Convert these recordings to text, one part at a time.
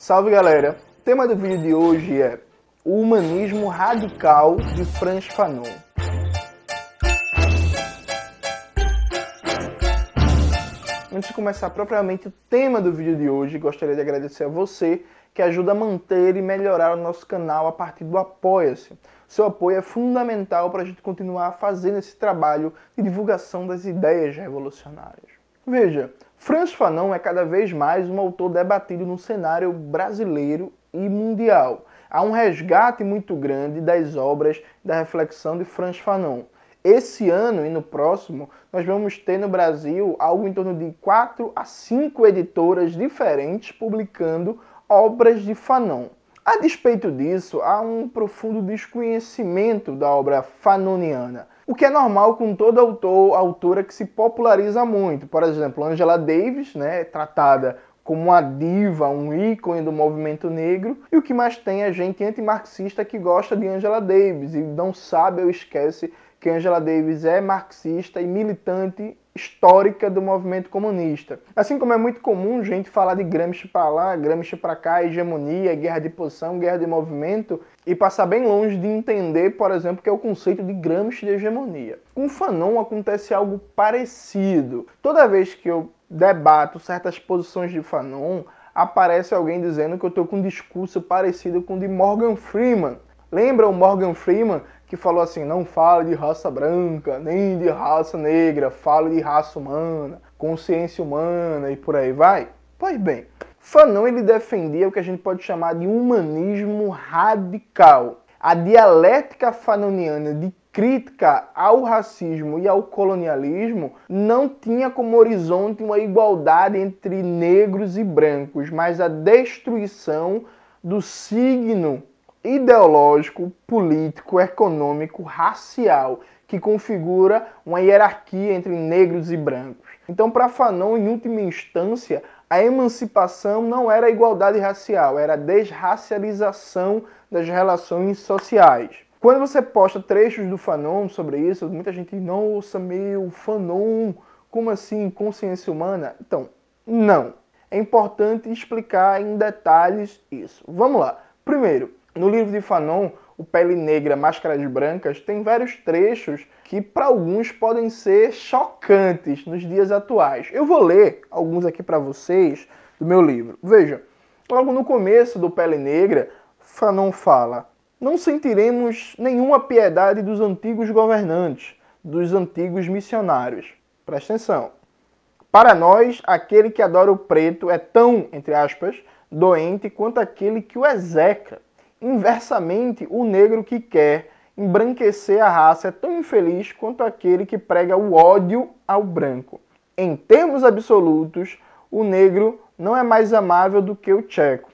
Salve galera! O tema do vídeo de hoje é o humanismo radical de Franz Fanon. Antes de começar propriamente o tema do vídeo de hoje, gostaria de agradecer a você que ajuda a manter e melhorar o nosso canal a partir do Apoia-se. Seu apoio é fundamental para a gente continuar fazendo esse trabalho de divulgação das ideias revolucionárias. Veja, Franz Fanon é cada vez mais um autor debatido no cenário brasileiro e mundial. Há um resgate muito grande das obras da reflexão de Franz Fanon. Esse ano e no próximo, nós vamos ter no Brasil algo em torno de 4 a 5 editoras diferentes publicando obras de Fanon. A despeito disso, há um profundo desconhecimento da obra fanoniana, o que é normal com todo autor, autora que se populariza muito. Por exemplo, Angela Davis, né, tratada como uma diva, um ícone do movimento negro, e o que mais tem é gente antimarxista que gosta de Angela Davis e não sabe ou esquece que Angela Davis é marxista e militante histórica do movimento comunista. Assim como é muito comum gente falar de Gramsci para lá, Gramsci para cá, hegemonia, guerra de posição, guerra de movimento, e passar bem longe de entender, por exemplo, que é o conceito de Gramsci de hegemonia. Com Fanon acontece algo parecido. Toda vez que eu debato certas posições de Fanon, aparece alguém dizendo que eu estou com um discurso parecido com o de Morgan Freeman. Lembra o Morgan Freeman que falou assim: não fale de raça branca, nem de raça negra, fale de raça humana, consciência humana e por aí vai? Pois bem, Fanon ele defendia o que a gente pode chamar de humanismo radical. A dialética fanoniana de crítica ao racismo e ao colonialismo não tinha como horizonte uma igualdade entre negros e brancos, mas a destruição do signo ideológico, político, econômico, racial que configura uma hierarquia entre negros e brancos. Então, para Fanon, em última instância, a emancipação não era igualdade racial, era desracialização das relações sociais. Quando você posta trechos do Fanon sobre isso, muita gente, nossa, meu, Fanon, como assim, consciência humana? Então, não. É importante explicar em detalhes isso. Vamos lá. Primeiro, no livro de Fanon, O Pele Negra, Máscaras Brancas, tem vários trechos que para alguns podem ser chocantes nos dias atuais. Eu vou ler alguns aqui para vocês do meu livro. Veja, logo no começo do Pele Negra, Fanon fala: Não sentiremos nenhuma piedade dos antigos governantes, dos antigos missionários. Presta atenção. Para nós, aquele que adora o preto é tão, entre aspas, doente quanto aquele que o execra. Inversamente, o negro que quer embranquecer a raça é tão infeliz quanto aquele que prega o ódio ao branco. Em termos absolutos, o negro não é mais amável do que o tcheco.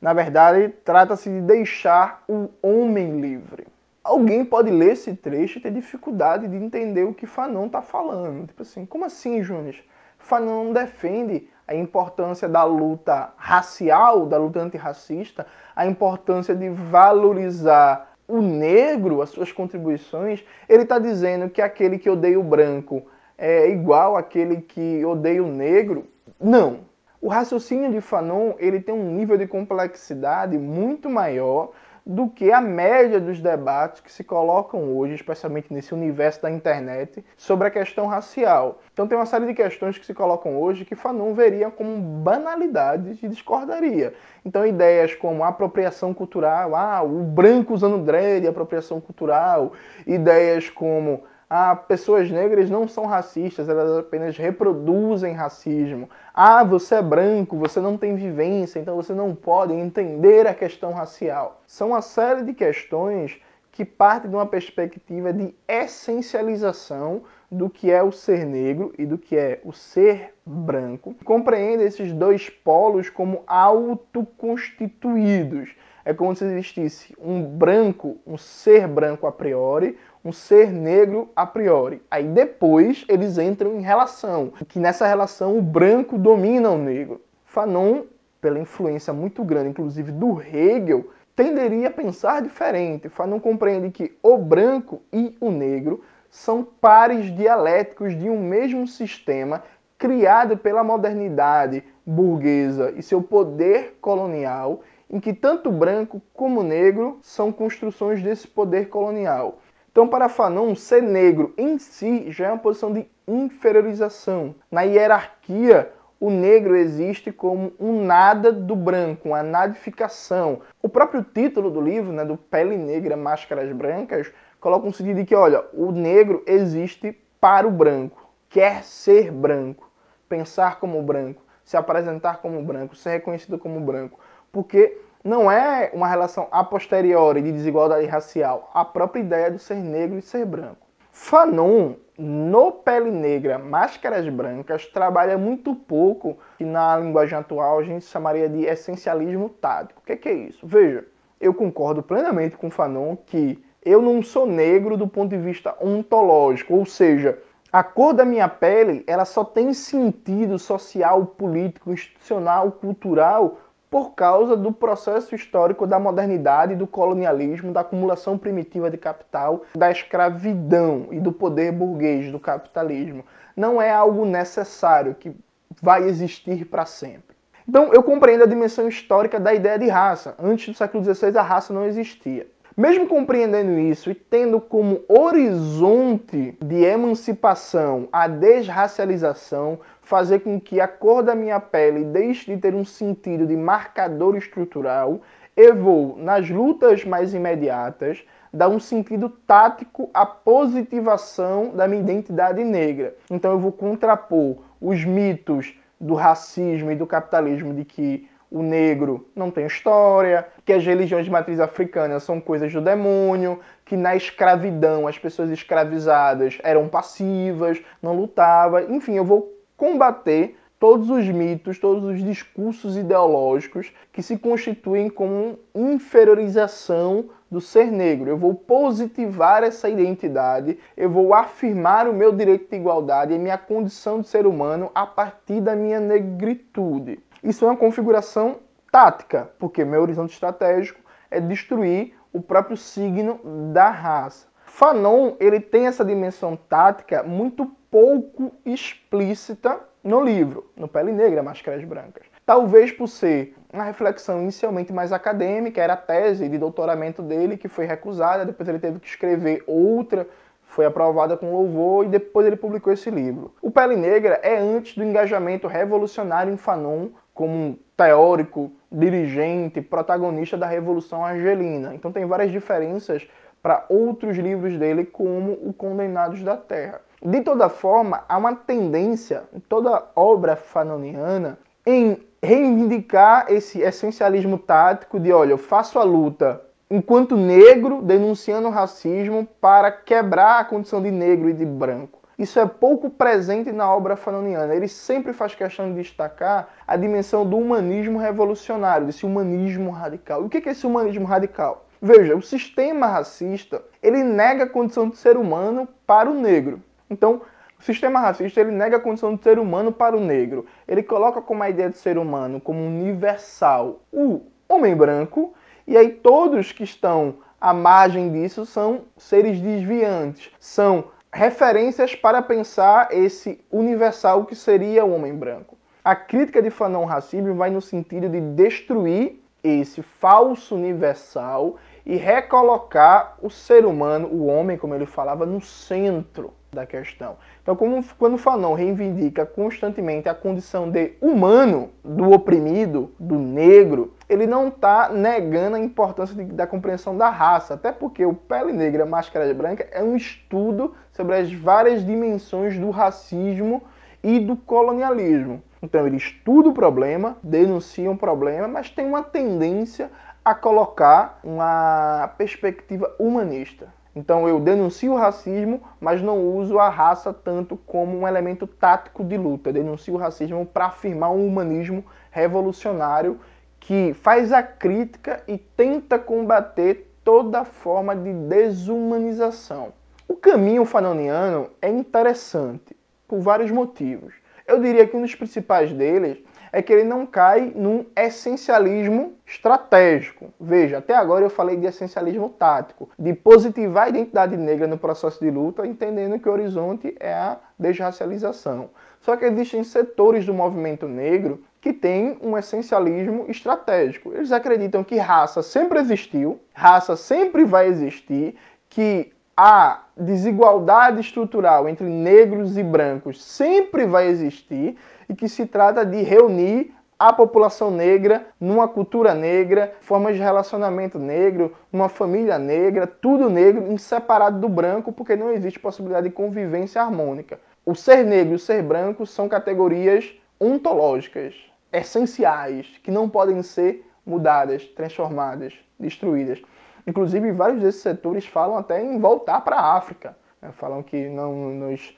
Na verdade, trata-se de deixar o homem livre. Alguém pode ler esse trecho e ter dificuldade de entender o que Fanon está falando. Tipo assim, como assim, Júnior? Fanon defende a importância da luta racial, da luta antirracista, a importância de valorizar o negro, as suas contribuições, ele está dizendo que aquele que odeia o branco é igual àquele que odeia o negro. Não. O raciocínio de Fanon ele tem um nível de complexidade muito maior do que a média dos debates que se colocam hoje, especialmente nesse universo da internet, sobre a questão racial. Então tem uma série de questões que se colocam hoje que Fanon veria como banalidades e discordaria. Então ideias como apropriação cultural, ah, o branco usando dread, apropriação cultural, ideias como ah, pessoas negras não são racistas, elas apenas reproduzem racismo. Ah, você é branco, você não tem vivência, então você não pode entender a questão racial. São uma série de questões que partem de uma perspectiva de essencialização do que é o ser negro e do que é o ser branco. Compreende esses dois polos como autoconstituídos. É como se existisse um branco, um ser branco a priori, um ser negro a priori. Aí depois eles entram em relação, que nessa relação o branco domina o negro. Fanon, pela influência muito grande, inclusive do Hegel, tenderia a pensar diferente. Fanon compreende que o branco e o negro são pares dialéticos de um mesmo sistema criado pela modernidade, burguesa e seu poder colonial, em que tanto branco como negro são construções desse poder colonial. Então, para Fanon, ser negro em si já é uma posição de inferiorização. Na hierarquia, o negro existe como um nada do branco, uma nadificação. O próprio título do livro, né, do Pele Negra, Máscaras Brancas, coloca um sentido de que, olha, o negro existe para o branco, quer ser branco, pensar como branco, se apresentar como branco, ser reconhecido como branco. Porque não é uma relação a posteriori de desigualdade racial, a própria ideia de ser negro e ser branco. Fanon, no Pele Negra, Máscaras Brancas, trabalha muito pouco, que na linguagem atual a gente chamaria de essencialismo tático. O que é, que é isso? Veja, eu concordo plenamente com Fanon que eu não sou negro do ponto de vista ontológico, ou seja, a cor da minha pele ela só tem sentido social, político, institucional, cultural por causa do processo histórico da modernidade, do colonialismo, da acumulação primitiva de capital, da escravidão e do poder burguês do capitalismo. Não é algo necessário que vai existir para sempre. Então eu compreendo a dimensão histórica da ideia de raça. Antes do século XVI a raça não existia. Mesmo compreendendo isso e tendo como horizonte de emancipação a desracialização, fazer com que a cor da minha pele deixe de ter um sentido de marcador estrutural, eu vou, nas lutas mais imediatas, dar um sentido tático à positivação da minha identidade negra. Então eu vou contrapor os mitos do racismo e do capitalismo de que o negro não tem história, que as religiões de matriz africana são coisas do demônio, que na escravidão as pessoas escravizadas eram passivas, não lutavam. Enfim, eu vou combater todos os mitos, todos os discursos ideológicos que se constituem como inferiorização do ser negro. Eu vou positivar essa identidade, eu vou afirmar o meu direito de igualdade e minha condição de ser humano a partir da minha negritude. Isso é uma configuração tática, porque meu horizonte estratégico é destruir o próprio signo da raça. Fanon ele tem essa dimensão tática muito pouco explícita no livro, no Pele Negra, Máscaras Brancas. Talvez por ser uma reflexão inicialmente mais acadêmica, era a tese de doutoramento dele que foi recusada, depois ele teve que escrever outra, foi aprovada com louvor e depois ele publicou esse livro. O Pele Negra é antes do engajamento revolucionário em Fanon como um teórico, dirigente, protagonista da Revolução Argelina. Então tem várias diferenças para outros livros dele, como O Condenados da Terra. De toda forma, há uma tendência em toda obra fanoniana em reivindicar esse essencialismo tático de, olha, eu faço a luta enquanto negro, denunciando o racismo para quebrar a condição de negro e de branco. Isso é pouco presente na obra fanoniana. Ele sempre faz questão de destacar a dimensão do humanismo revolucionário, desse humanismo radical. E o que é esse humanismo radical? Veja, o sistema racista ele nega a condição de ser humano para o negro. Então, o sistema racista ele nega a condição de ser humano para o negro. Ele coloca como a ideia de ser humano como universal o homem branco, e aí todos que estão à margem disso são seres desviantes, são referências para pensar esse universal que seria o homem branco. A crítica de Fanon Racismo vai no sentido de destruir esse falso universal e recolocar o ser humano, o homem, como ele falava, no centro da questão. Então, como, quando Fanon reivindica constantemente a condição de humano, do oprimido, do negro, ele não está negando a importância de, da compreensão da raça, até porque o Pele Negra, Máscara Branca é um estudo sobre as várias dimensões do racismo e do colonialismo. Então ele estuda o problema, denuncia um problema, mas tem uma tendência a colocar uma perspectiva humanista. Então eu denuncio o racismo, mas não uso a raça tanto como um elemento tático de luta. Eu denuncio o racismo para afirmar um humanismo revolucionário que faz a crítica e tenta combater toda forma de desumanização. O caminho fanoniano é interessante por vários motivos. Eu diria que um dos principais deles é que ele não cai num essencialismo estratégico. Veja, até agora eu falei de essencialismo tático, de positivar a identidade negra no processo de luta, entendendo que o horizonte é a desracialização. Só que existem setores do movimento negro que têm um essencialismo estratégico. Eles acreditam que raça sempre existiu, raça sempre vai existir, que a desigualdade estrutural entre negros e brancos sempre vai existir e que se trata de reunir a população negra numa cultura negra, formas de relacionamento negro, uma família negra, tudo negro, inseparado do branco, porque não existe possibilidade de convivência harmônica. O ser negro e o ser branco são categorias ontológicas, essenciais, que não podem ser mudadas, transformadas, destruídas. Inclusive, vários desses setores falam até em voltar para a África. Né? Falam que não nos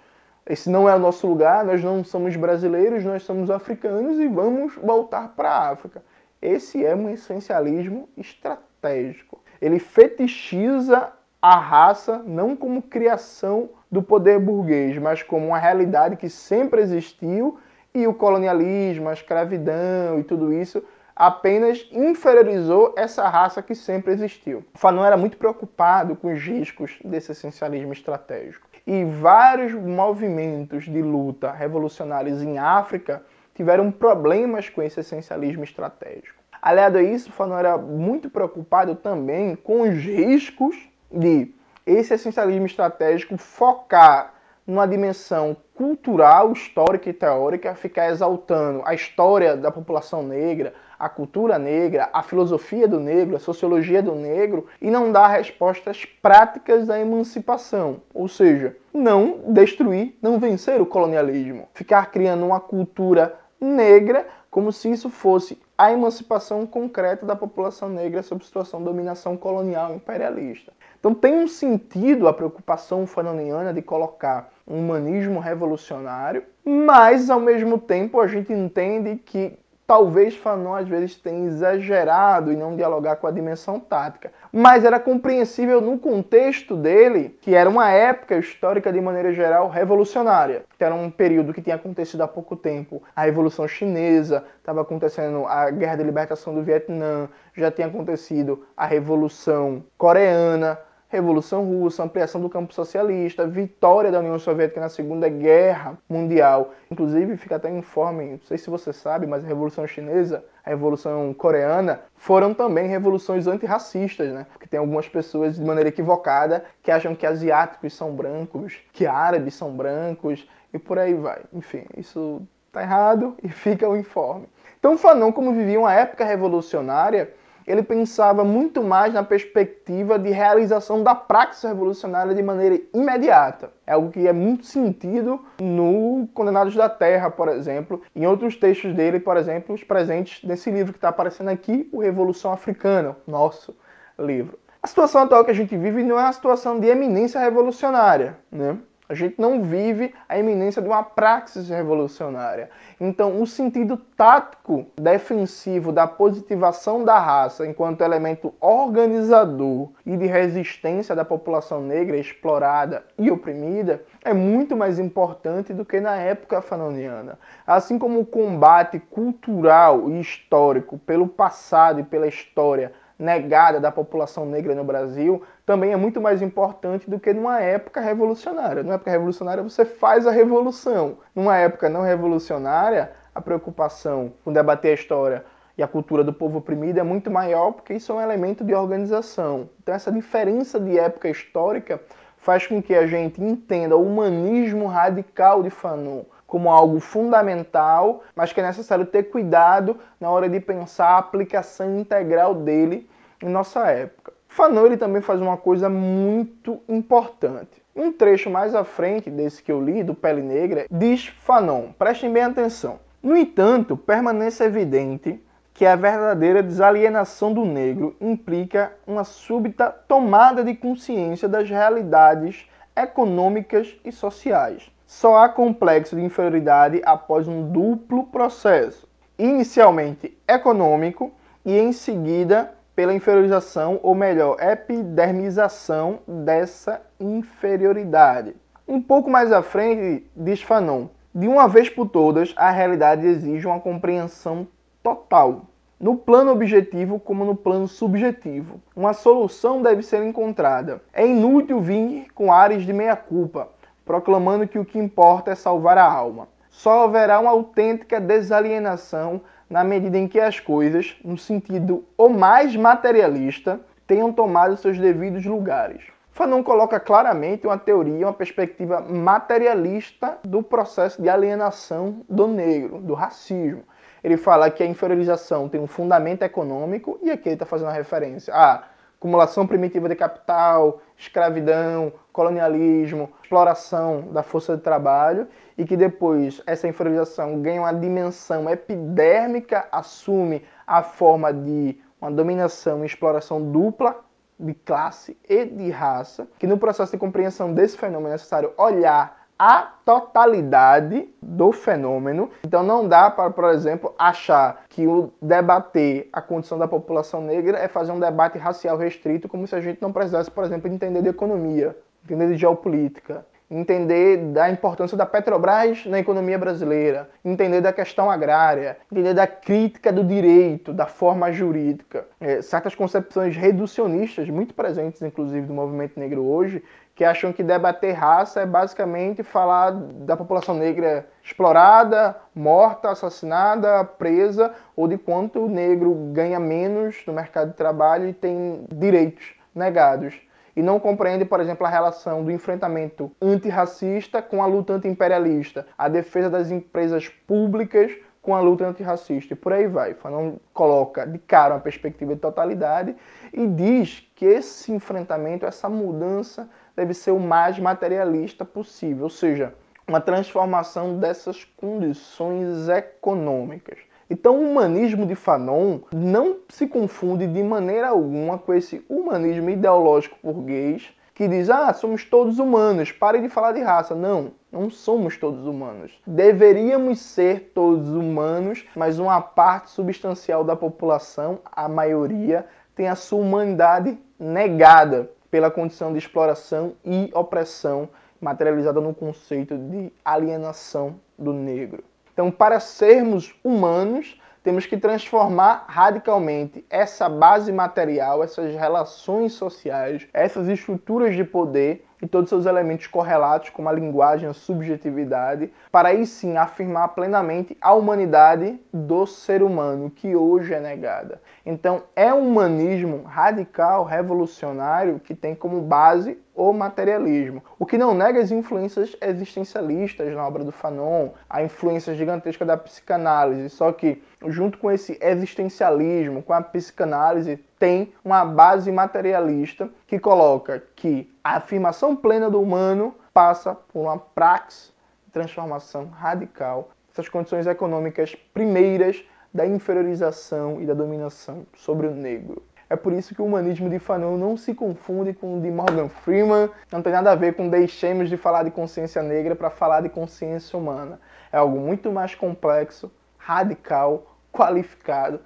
esse não é o nosso lugar, nós não somos brasileiros, nós somos africanos e vamos voltar para a África. Esse é um essencialismo estratégico. Ele fetichiza a raça não como criação do poder burguês, mas como uma realidade que sempre existiu e o colonialismo, a escravidão e tudo isso apenas inferiorizou essa raça que sempre existiu. Fanon era muito preocupado com os riscos desse essencialismo estratégico e vários movimentos de luta revolucionários em África tiveram problemas com esse essencialismo estratégico. Aliado a isso, Fanon era muito preocupado também com os riscos de esse essencialismo estratégico focar numa dimensão cultural, histórica e teórica, ficar exaltando a história da população negra, a cultura negra, a filosofia do negro, a sociologia do negro e não dar respostas práticas da emancipação, ou seja, não destruir, não vencer o colonialismo, ficar criando uma cultura negra como se isso fosse a emancipação concreta da população negra sob situação de dominação colonial imperialista. Então tem um sentido a preocupação fanoniana de colocar um humanismo revolucionário, mas ao mesmo tempo a gente entende que talvez Fanon às vezes tenha exagerado e não dialogar com a dimensão tática. Mas era compreensível no contexto dele, que era uma época histórica de maneira geral revolucionária, que era um período que tinha acontecido há pouco tempo. A Revolução Chinesa, estava acontecendo a Guerra de Libertação do Vietnã, já tinha acontecido a Revolução Coreana, Revolução Russa, ampliação do campo socialista, vitória da União Soviética na Segunda Guerra Mundial. Inclusive, fica até informe, não sei se você sabe, mas a Revolução Chinesa, a Revolução Coreana, foram também revoluções antirracistas, né? Porque tem algumas pessoas, de maneira equivocada, que acham que asiáticos são brancos, que árabes são brancos, e por aí vai. Enfim, isso tá errado e fica o informe. Então, Fanon, como vivia uma época revolucionária, ele pensava muito mais na perspectiva de realização da praxis revolucionária de maneira imediata. É algo que é muito sentido no Condenados da Terra, por exemplo, em outros textos dele, por exemplo, os presentes nesse livro que está aparecendo aqui, o Revolução Africana, nosso livro. A situação atual que a gente vive não é uma situação de eminência revolucionária, né? A gente não vive a iminência de uma praxis revolucionária. Então, o sentido tático defensivo da positivação da raça enquanto elemento organizador e de resistência da população negra explorada e oprimida é muito mais importante do que na época fanoniana. Assim como o combate cultural e histórico pelo passado e pela história negada da população negra no Brasil também é muito mais importante do que numa época revolucionária. Numa época revolucionária você faz a revolução. Numa época não revolucionária, a preocupação com debater a história e a cultura do povo oprimido é muito maior porque isso é um elemento de organização. Então essa diferença de época histórica faz com que a gente entenda o humanismo radical de Fanon como algo fundamental, mas que é necessário ter cuidado na hora de pensar a aplicação integral dele em nossa época. Fanon ele também faz uma coisa muito importante. Um trecho mais à frente desse que eu li, do Pele Negra, diz Fanon, prestem bem atenção. No entanto, permanece evidente que a verdadeira desalienação do negro implica uma súbita tomada de consciência das realidades econômicas e sociais só há complexo de inferioridade após um duplo processo, inicialmente econômico e em seguida pela inferiorização, ou melhor, epidermização dessa inferioridade. Um pouco mais à frente, diz Fanon, de uma vez por todas, a realidade exige uma compreensão total, no plano objetivo como no plano subjetivo. Uma solução deve ser encontrada. É inútil vir com ares de meia-culpa, proclamando que o que importa é salvar a alma. Só haverá uma autêntica desalienação na medida em que as coisas, no sentido o mais materialista, tenham tomado seus devidos lugares. Fanon coloca claramente uma teoria, uma perspectiva materialista do processo de alienação do negro, do racismo. Ele fala que a inferiorização tem um fundamento econômico e aqui ele está fazendo uma referência a acumulação primitiva de capital, escravidão, colonialismo, exploração da força de trabalho e que depois essa inferiorização ganha uma dimensão epidérmica, assume a forma de uma dominação e exploração dupla de classe e de raça, que no processo de compreensão desse fenômeno é necessário olhar a totalidade do fenômeno. Então não dá para, por exemplo, achar que o debater a condição da população negra é fazer um debate racial restrito, como se a gente não precisasse, por exemplo, entender de economia, entender de geopolítica, entender da importância da Petrobras na economia brasileira, entender da questão agrária, entender da crítica do direito, da forma jurídica. É, certas concepções reducionistas, muito presentes inclusive do movimento negro hoje, que acham que debater raça é basicamente falar da população negra explorada, morta, assassinada, presa, ou de quanto o negro ganha menos no mercado de trabalho e tem direitos negados. E não compreende, por exemplo, a relação do enfrentamento antirracista com a luta antiimperialista, a defesa das empresas públicas com a luta antirracista e por aí vai. Fanon coloca de cara uma perspectiva de totalidade e diz que esse enfrentamento, essa mudança deve ser o mais materialista possível, ou seja, uma transformação dessas condições econômicas. Então, o humanismo de Fanon não se confunde de maneira alguma com esse humanismo ideológico burguês que diz: ah, somos todos humanos, pare de falar de raça. Não, não somos todos humanos. Deveríamos ser todos humanos, mas uma parte substancial da população, a maioria, tem a sua humanidade negada pela condição de exploração e opressão materializada no conceito de alienação do negro. Então, para sermos humanos, temos que transformar radicalmente essa base material, essas relações sociais, essas estruturas de poder e todos seus elementos correlatos, como a linguagem, a subjetividade, para aí sim afirmar plenamente a humanidade do ser humano, que hoje é negada. Então, é um humanismo radical, revolucionário, que tem como base o materialismo, o que não nega as influências existencialistas na obra do Fanon, a influência gigantesca da psicanálise, só que junto com esse existencialismo, com a psicanálise, tem uma base materialista que coloca que a afirmação plena do humano passa por uma praxe de transformação radical essas condições econômicas primeiras da inferiorização e da dominação sobre o negro. É por isso que o humanismo de Fanon não se confunde com o de Morgan Freeman, não tem nada a ver com deixemos de falar de consciência negra para falar de consciência humana. É algo muito mais complexo, radical, qualificado,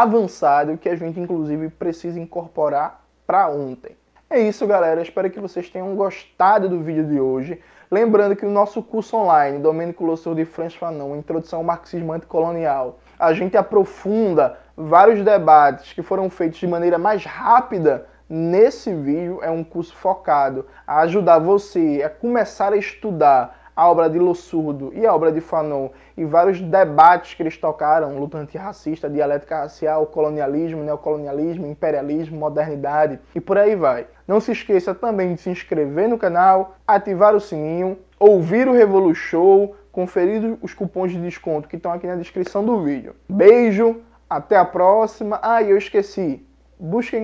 avançado que a gente inclusive precisa incorporar para ontem. É isso, galera. Espero que vocês tenham gostado do vídeo de hoje. Lembrando que o nosso curso online, Domênico Lossor de Franz Fanon, Introdução ao Marxismo Anticolonial, a gente aprofunda vários debates que foram feitos de maneira mais rápida nesse vídeo. É um curso focado a ajudar você a começar a estudar a obra de Lossurdo e a obra de Fanon e vários debates que eles tocaram, luta antirracista, dialética racial, colonialismo, neocolonialismo, imperialismo, modernidade e por aí vai. Não se esqueça também de se inscrever no canal, ativar o sininho, ouvir o Revolu Show, conferir os cupons de desconto que estão aqui na descrição do vídeo. Beijo, até a próxima. Ah, eu esqueci. Busquem